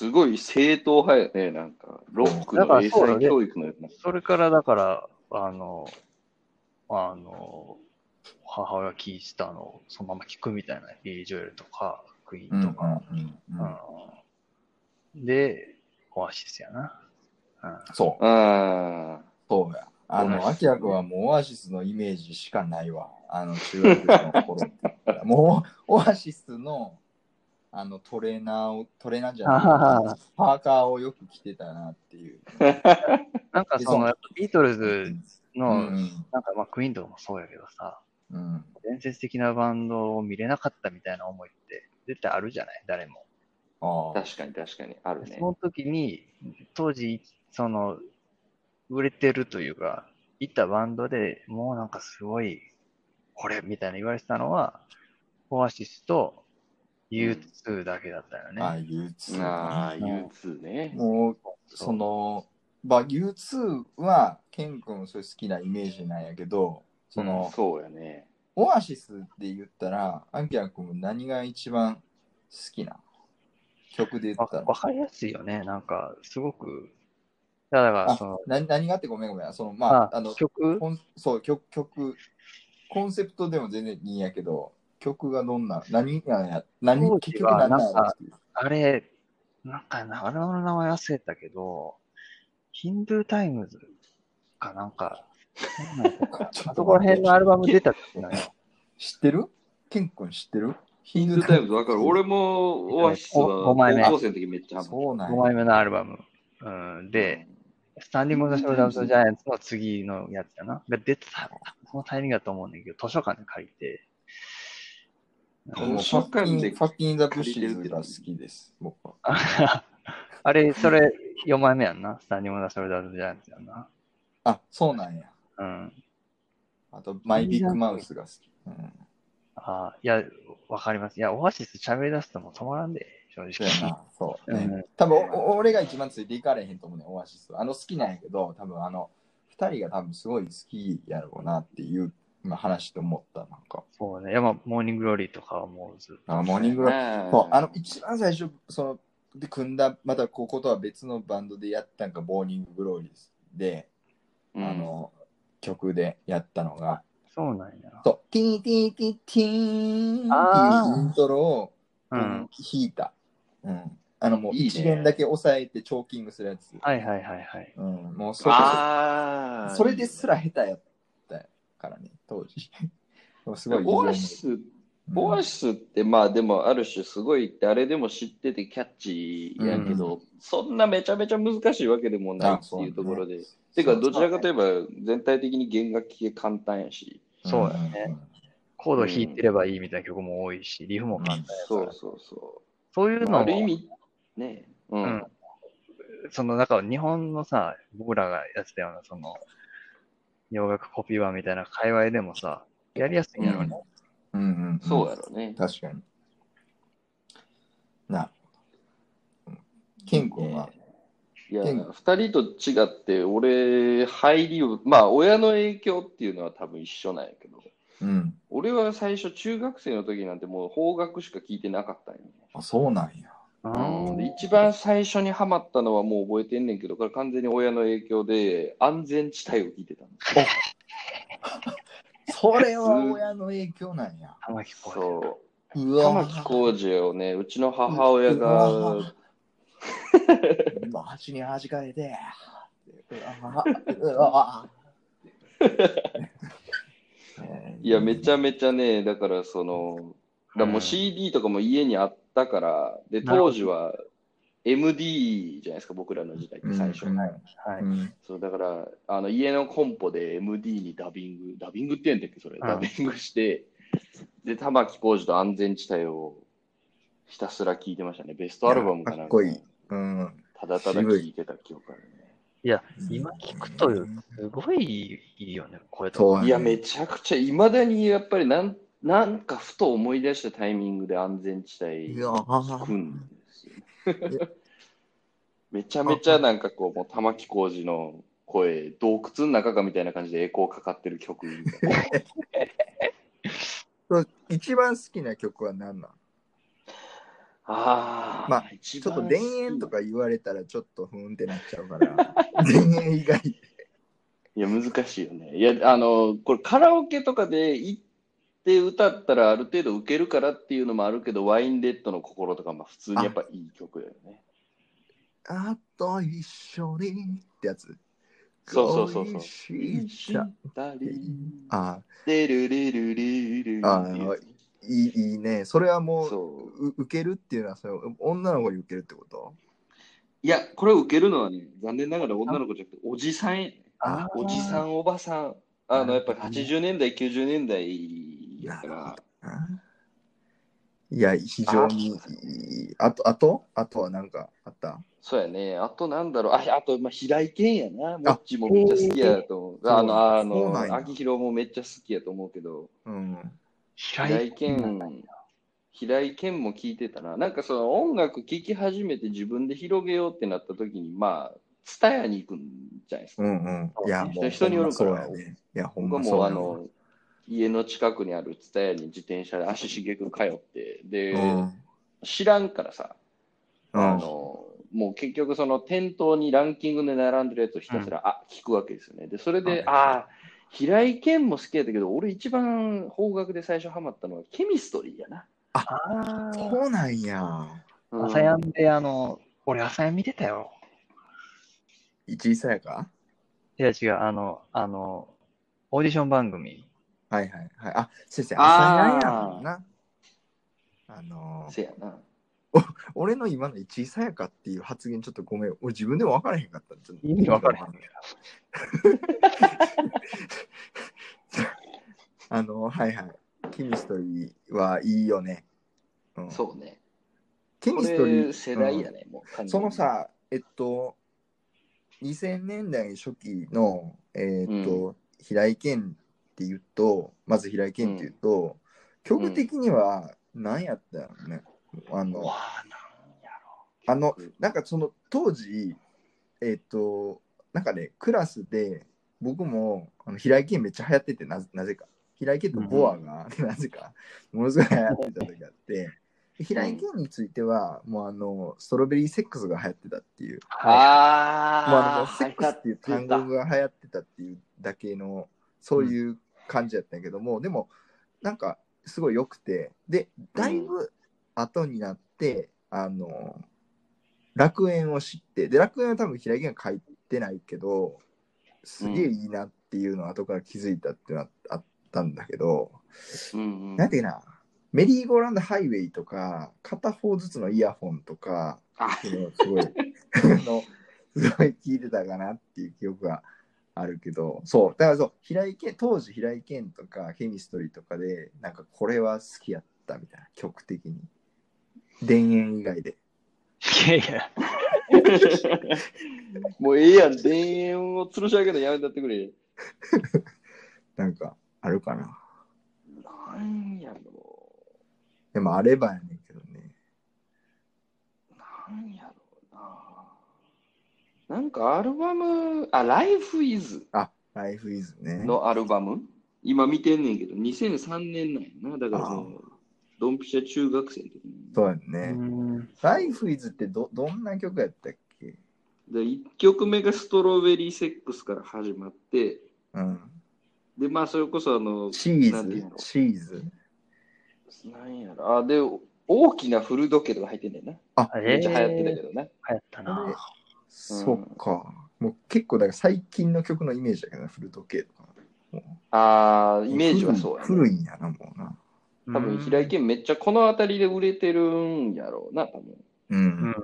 すごい正統派やね、なんか、ロックの英才教育のような。それからだから、あの、あの、母親聞いてたのをそのまま聞くみたいな、ビリー・ジョエルとか、クイーンとか。で、オアシスやな。うんそう、あそうや。あの、オアキラ君はもうオアシスのイメージしかないわ。あの、中学の頃。もう、オアシスの、あの、トレーナーを、トレーナーじゃない、パーカーをよく着てたなっていう。なんかその、ビートルズうの、んなんかまあクイーンとかもそうやけどさ、うん。伝説的なバンドを見れなかったみたいな思いって絶対あるじゃない？誰も。ああ。確かに確かに、あるねそ。の時に、当時、その、売れてるというか、行ったバンドでもうなんかすごい、これみたいな言われてたのは、オアシスと U2 だけだったよね。ああ、U2。ああ、うん U2 ね。もう、その、まあ、U2 は、ケン君それ好きなイメージなんやけど、その、そうやね。オアシスで言ったら、アンキラ君何が一番好きな？曲で言わったらわかりやすいよね。なんか、すごく、だから、あその、な何があってごめんごめん。その、まああ、あの、曲？コンそう曲、曲、コンセプトでも全然いいんやけど、曲がどんな、何がや、何、当結局何なあれ、なんかな、あれの名前忘れたけど、ヒンドゥータイムズかなんか、そこら辺のアルバム出た時のよ。知ってる？ケン君知ってる？ヒヒンドゥータイムズわかる。俺もオアシスはご高枚目校生の時めっちゃハマった5そうなんや。枚目のアルバム。うん、で、スタンディング・オブ・ザ・ショルダー・ジャイアンツの次のやつやな。が出てた、そのタイミングだと思うんだけど、図書館で借りて。もう図書館でファッキン・ザ・ブッシーズが好きです、僕は。あ あれ、それ4枚目やんな。スタンディング・オブ・ザ・ショルダジャイアンツやんな。あ、そうなんや。うん。あと、マイ・ビッグ・マウスが好き。うん、あいや、わかります。いや、オアシス喋り出すともう止まらんで、正直。そうやな。そう、ね うん多分お俺が一番ついていかれへんと思うね、オアシスは。あの好きなんやけど、多分あの、二人が多分すごい好きやろうなっていう、まあ、話と思った、なんか。そうね。いや、まあ、モーニング・グローリーとかはもうずっと。あモーニングロあそう、あの、一番最初、その、で、組んだ、またこことは別のバンドでやったんか、ボーニング・グローリーで、うんあの、曲でやったのが、そうなんや。そう、ティーティーティーティーンっていうイントロをうん。弾いた。うん。あの、もういいね一連だけ押さえてチョーキングするやつ。はいはいはいはい。うん、もうそれああ。それですら下手やったからね、当時。でもすごいオアシス、うんオアシスってまあでもある種すごい誰でも知っててキャッチーやけど、そんなめちゃめちゃ難しいわけでもないっていうところで。てかどちらかといえば全体的に弦楽器が簡単やし。そうやね。コード弾いてればいいみたいな曲も多いし、リフも簡単やから。そうそうそそういうう。のもある意味、ね。ううんん。その、なんか日本のさ、僕らがやってたような、その、洋楽コピー版みたいな界隈でもさ、やりやすいんやろね。うんうんうん、そうやろね。確かに。なるほど。ケン君は、いや、ケン二人と違って、俺、入りを、まあ、親の影響っていうのは多分一緒なんやけど、うん。俺は最初、中学生の時なんてもう邦楽しか聞いてなかったんよね。あ、そうなんや。うん。で一番最初にハマったのはもう覚えてんねんけど、これ完全に親の影響で、安全地帯を聞いてたんですそれは親の影響なんや。玉木浩そう。うわ玉置浩二をね、うちの母親が、に味かえて。うわうわいや、めちゃめちゃね、だからその、だからもう CD とかも家にあったから、で、当時は MD じゃないですか、僕らの時代って最初。うんはい。うんそうだからあの家のコンポで MD にダビング、ダビングって言うんだっけ、それ、うんダビングして、で、玉置浩二と安全地帯をひたすら聴いてましたね。ベストアルバムかなんかかっこいい。うん。ただただ聴いてた記憶あるね。いや、今聞くと、すごいいいよね、声とか。そういや、めちゃくちゃ、いまだにやっぱりなん、なんかふと思い出したタイミングで安全地帯聞くんですよ。めちゃめちゃなんかこう、もう玉置浩二の声、洞窟の中かみたいな感じでエコーかかってる曲。一番好きな曲は何なん？ああ、まあちちょっと田園とか言われたらちょっとふーんってなっちゃうから、田園以外。いや、難しいよね。いや、あの、これカラオケとかで行って歌ったらある程度受けるからっていうのもあるけど、ワインレッドの心とかも普通にやっぱいい曲だよね。あと一緒にってやつ。そうそうそうそう。あでるるるるるあーいいいいね。それはもうそう。う受けるっていうのはそれ女の子に受けるってこと？いや、これを受けるのはね、残念ながら女の子じゃなくて、おじさんおじさん、おばさん。あの、やっぱり80年代、90年代だかなら、あいや、非常にいい。あと、あと？あとは何かあった？そうやね。あとなんだろう。あ、あと、まあ、平井堅やな。もっちもめっちゃ好きやと思う。あの、あの、秋広もめっちゃ好きやと思うけど、うん。平平井井堅、平井堅も聞いてたな。なんかその音楽聴き始めて自分で広げようってなった時に、まあ、ツタヤに行くんじゃないですか。うんうん。いや、人によるからほんまそうやね。僕はもうあの、家の近くにあるツタヤに自転車で足しげく通って、で、うん。知らんからさ、うんあの、もう結局その店頭にランキングで並んでるやつをひたすら、あ、聞くわけですよね。で、それで、はいああ、平井堅も好きやったけど、俺一番邦楽で最初ハマったのはケミストリーやな。ああ。そうなんや。うん朝やんで、あの、俺朝やん見てたよ。一位さやか？いや違う、あの、あの、オーディション番組。はいはいはい。あ、先生、朝やんやな。あのーせやな。俺の今の一位さやかっていう発言ちょっとごめん。俺自分でも分からへんかった。意味分からへんあの、はいはい。ケミストリーはいいよね。うん、そうね。ケこミストリー。れ世代やうんね、もうその、さ、えっと、2000年代初期の、えーっと、平井堅って言うと、まず平井堅って言うと、曲的には何やったのね。あの、わあ、の、なんかその当時、えっ、と、なんかね、クラスで僕もあの平井堅めっちゃ流行っててなぜ、なぜか。平井堅とボアが、なぜか、ものすごい流行ってた時があって、で平井堅については、もうあの、ストロベリーセックスが流行ってたっていう、はもうああ、あの、セックスっていう単語が流行ってたっていうだけの、そういう感じやったんやけども、でも、なんか、すごい良くて、で、だいぶ後になって、あの、楽園を知って、で、楽園は多分平井堅が書いてないけど、すげえいいなっていうのを後から気づいたっていうのはあったんだけど、うんうん。なんていうかな、メリーゴーランドハイウェイとか、片方ずつのイヤホンとか、すごい、あの、すごい聞いてたかなっていう記憶があるけど、そう、だからそう、平井堅、当時平井堅とかケミストリーとかで、なんかこれは好きやったみたいな、曲的に。田園以外で。いやいや、もうええやん、田園を吊るし上げるのやめたってくれ。なんか、あるかな。なんやろでもあればやねんけどね。なんやろうな。なんかアルバム、あ、Life is あ、Life is ね。のアルバム？今見てんねんけど、2003年なんやな。だからもう、ドンピシャ中学生の時に。うそうやね。ん Life is ってど、どんな曲やったっけ？で、1曲目がストロベリーセックスから始まって、うん。で、まあ、それこそあの、チーズチーズなんやろ。あ、で、大きな古時計とか入ってんねんな。あ、めっちゃ流行ってたけどな。流行ったな。そっか。もう結構だから最近の曲のイメージだけどな、古時計とか。ああ、イメージはそうや、ね。古いんやな、もうな。多分、平井堅めっちゃこの辺りで売れてるんやろうな、多分。う。うんん。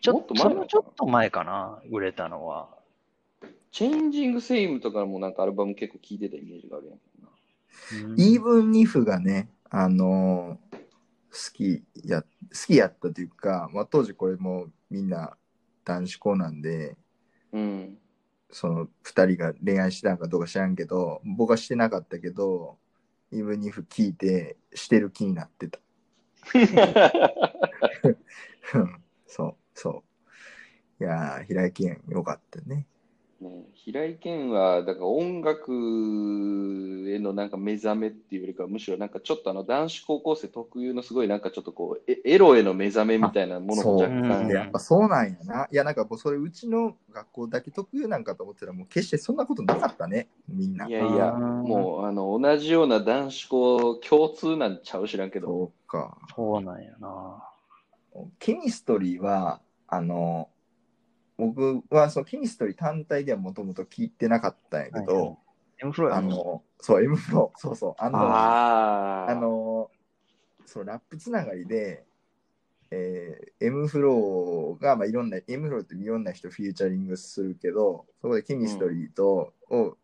ちょもっと前ちょっと前かな、売れたのは。チェンジングセイムとかもなんかアルバム結構聴いてたイメージがあるやんな。イーブン・ニフがね、あのー好きや、好きやったというか、まあ、当時これもみんな男子校なんで、うん。その二人が恋愛してたのかどうか知らんけど、僕はしてなかったけど、イーブン・ニフ聞いて、してる気になってた。うんそう、そう。いやー、平井堅よかったね。ね、平井堅は、だから音楽へのなんか目覚めっていうよりかは、むしろなんかちょっとあの男子高校生特有のすごいなんかちょっとこう、エエロへの目覚めみたいなものも若そう、うん干、やっぱそうなんやな。いや、なんかもうそれうちの学校だけ特有なんかと思ってたら、もう決してそんなことなかったね、みんな。いやいや、うんもうあの同じような男子校共通なんちゃう知らんけど、そうか。そうなんやな。ケミストリーは、あの、僕はそのケミストリー単体ではもともと聞いてなかったんやけど、はいはい。M フローあの、そう、M フロー、そうそう、あの、あの、そう、ラップつながりで、えー、 m-flo が、まあ、いろんな、M フローっていろんな人フィーチャリングするけど、そこで CHEMISTRY と、を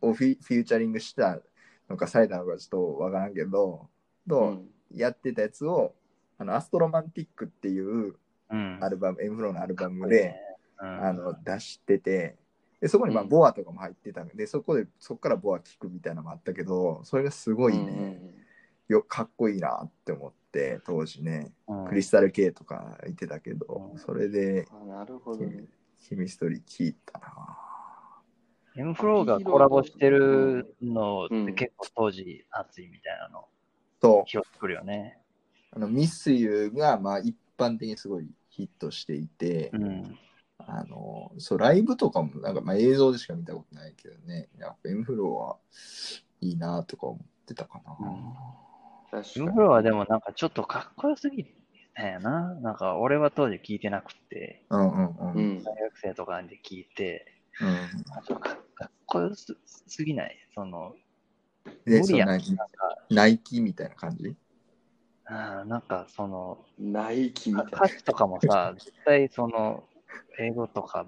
をフィフィーチャリングしたのかされたのかちょっとわからんけど、と、うん。やってたやつを、あの、 ASTROMANTIC っていううん。アルバム、M フローのアルバムで、うん、あの出してて、でそこにまあうん BoA とかも入ってたので、そこでそこから BoA 聞くみたいなのもあったけど、それがすごいね、よかっこいいなって思って、当時ね、うんクリスタル系とか言ってたけど、うんそれであなるほどね。ケミストリー聞いたな。M フローがコラボしてるのうんって結構当時熱いみたいなのと、拾ってくるよね。あのミスユがまあ一般的にすごいヒットしていて、うん。あのそうライブとかもなんかまあ映像でしか見たことないけどね、やっぱ M フローはいいなとか思ってたかな。確か M にフローはでもなんかちょっとかっこよすぎたんやな。なんか俺は当時聞いてなくて、うんうんうん。うん。大学生とかで聞いて、うん。ちょっとかかっこよすすぎない？その、で、無理やなんか、ナイキみたいな感じ？うんなんかその、ナイキみたい歌詞とかもさ、絶対その、英語とか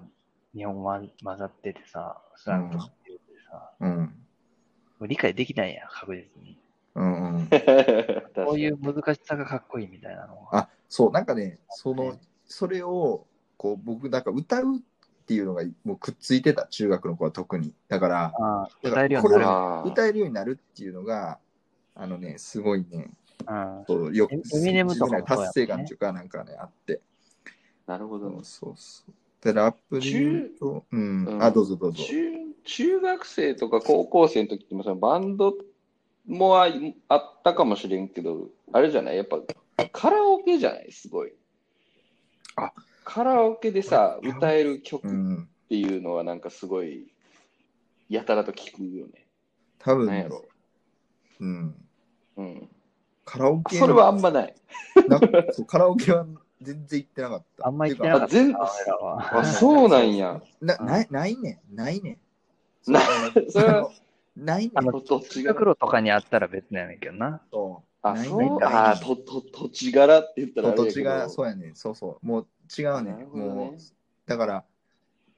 日本語混ざっててさ、スラングとかって言ってさ、うん。理解できないやん、確実に。うんうん。な。こういう難しさがかっこいいみたいなのが。あ、そう、なんかね、そのね、それを、こう、僕、なんか歌うっていうのがもうくっついてた、中学の子は特に。だから、歌えるようになる。歌えるようになるっていうのが、あのね、すごいね、うんそうよく、ね達成感っていうか、なんかね、あって。なるほどねそう。そう。で、ラップで言うと、うん、うんあ、どうぞどうぞ。中中学生とか高校生の時ってもそのバンドもああったかもしれんけど、あれじゃない？やっぱカラオケじゃない？すごい。あカラオケでさ、歌える曲っうん、ていうのはなんかすごい、やたらと聞くよね。多分、なんやろ。うん、うん。カラオケそれはあんまない。なカラオケは全然行ってなかった。あんま言ってなかったあ全な、俺らは。あ、そうなんや。なないないねん、ないねん。な そうそれはないねんあの土地柄。袋とかにあったら別なんやけどな。そうあ、ないそうないあとと土地柄って言ったらあれやけど土地が、そうやねん、そうそう。もう違うねん。なるほどねもう、だから、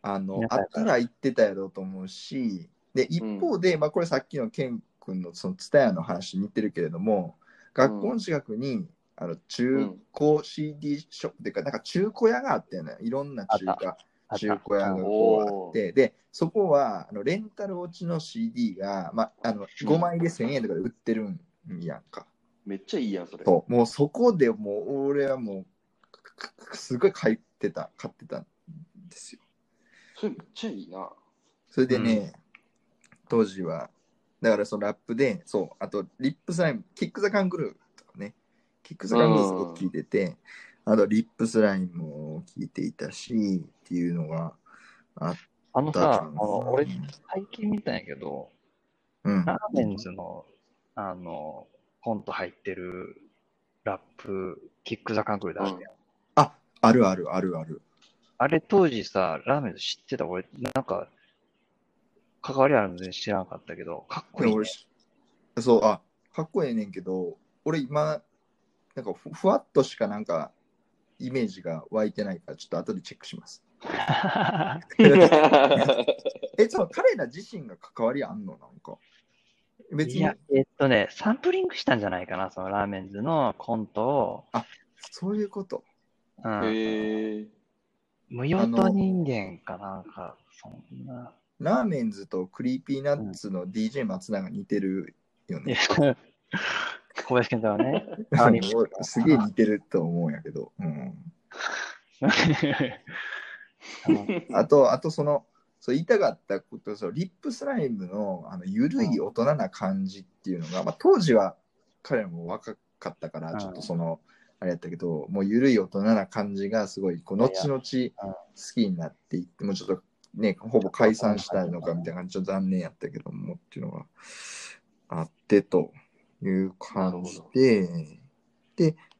あの、あったら行ってたやろうと思うし、で、一方で、まあ、これさっきのケン君のそのツタヤの話に似てるけれども、学校の近くに、あの中古 CD ショップっていうか、なんか中古屋があってね、いろんな中中古屋がこうあって、で、そこはあのレンタル落ちの CD が、まあ、あの5枚で1000円とかで売ってるんやんか。めっちゃいいやん、それ。そう、もうそこでもう俺はもう、すごい買ってた、買ってたんですよ。それめっちゃいいな。それでね、当時は、だからそのラップで、そう、あとリップスライム、キック・ザ・カングルーキック・ザ・カングルーすごく聞いてて、あとリップスライムも聞いていたし、っていうのがあっあのたさ、あの俺、最近見たんやけど、うん、ラーメンズの、あの、コント入ってるラップ、キック・ザ・カンクルであるやん。あ、あるあるあるある。あれ当時さ、ラーメンズ知ってた？俺、なんか、関わりあるの全然知らなかったけど、かっこいい、ね俺。そう、あ、かっこええねんけど、俺今、なんかふふわっとしかなんか、イメージが湧いてないから、ちょっと後でチェックします。え、その彼ら自身が関わりあんの？なんか。別にいや、えっとね、サンプリングしたんじゃないかな、そのラーメンズのコントを。そういうこと。うん、へえ。無用と人間かなんか、そんな。ラーメンズとクリーピーナッツの DJ 松永似てるよいやね。小林健太郎ね。すげえ似てると思うんやけど。うん、あと、あとその、そう言いたかったことそうリップスライムのあの緩い大人な感じっていうのが、まあ、当時は彼らも若かったからちょっとその、あれやったけどもう緩い大人な感じがすごいこう後々好きになっていってもうちょっとねほぼ解散したいのかみたいな感じちょっと残念やったけどもっていうのがあってという感じでで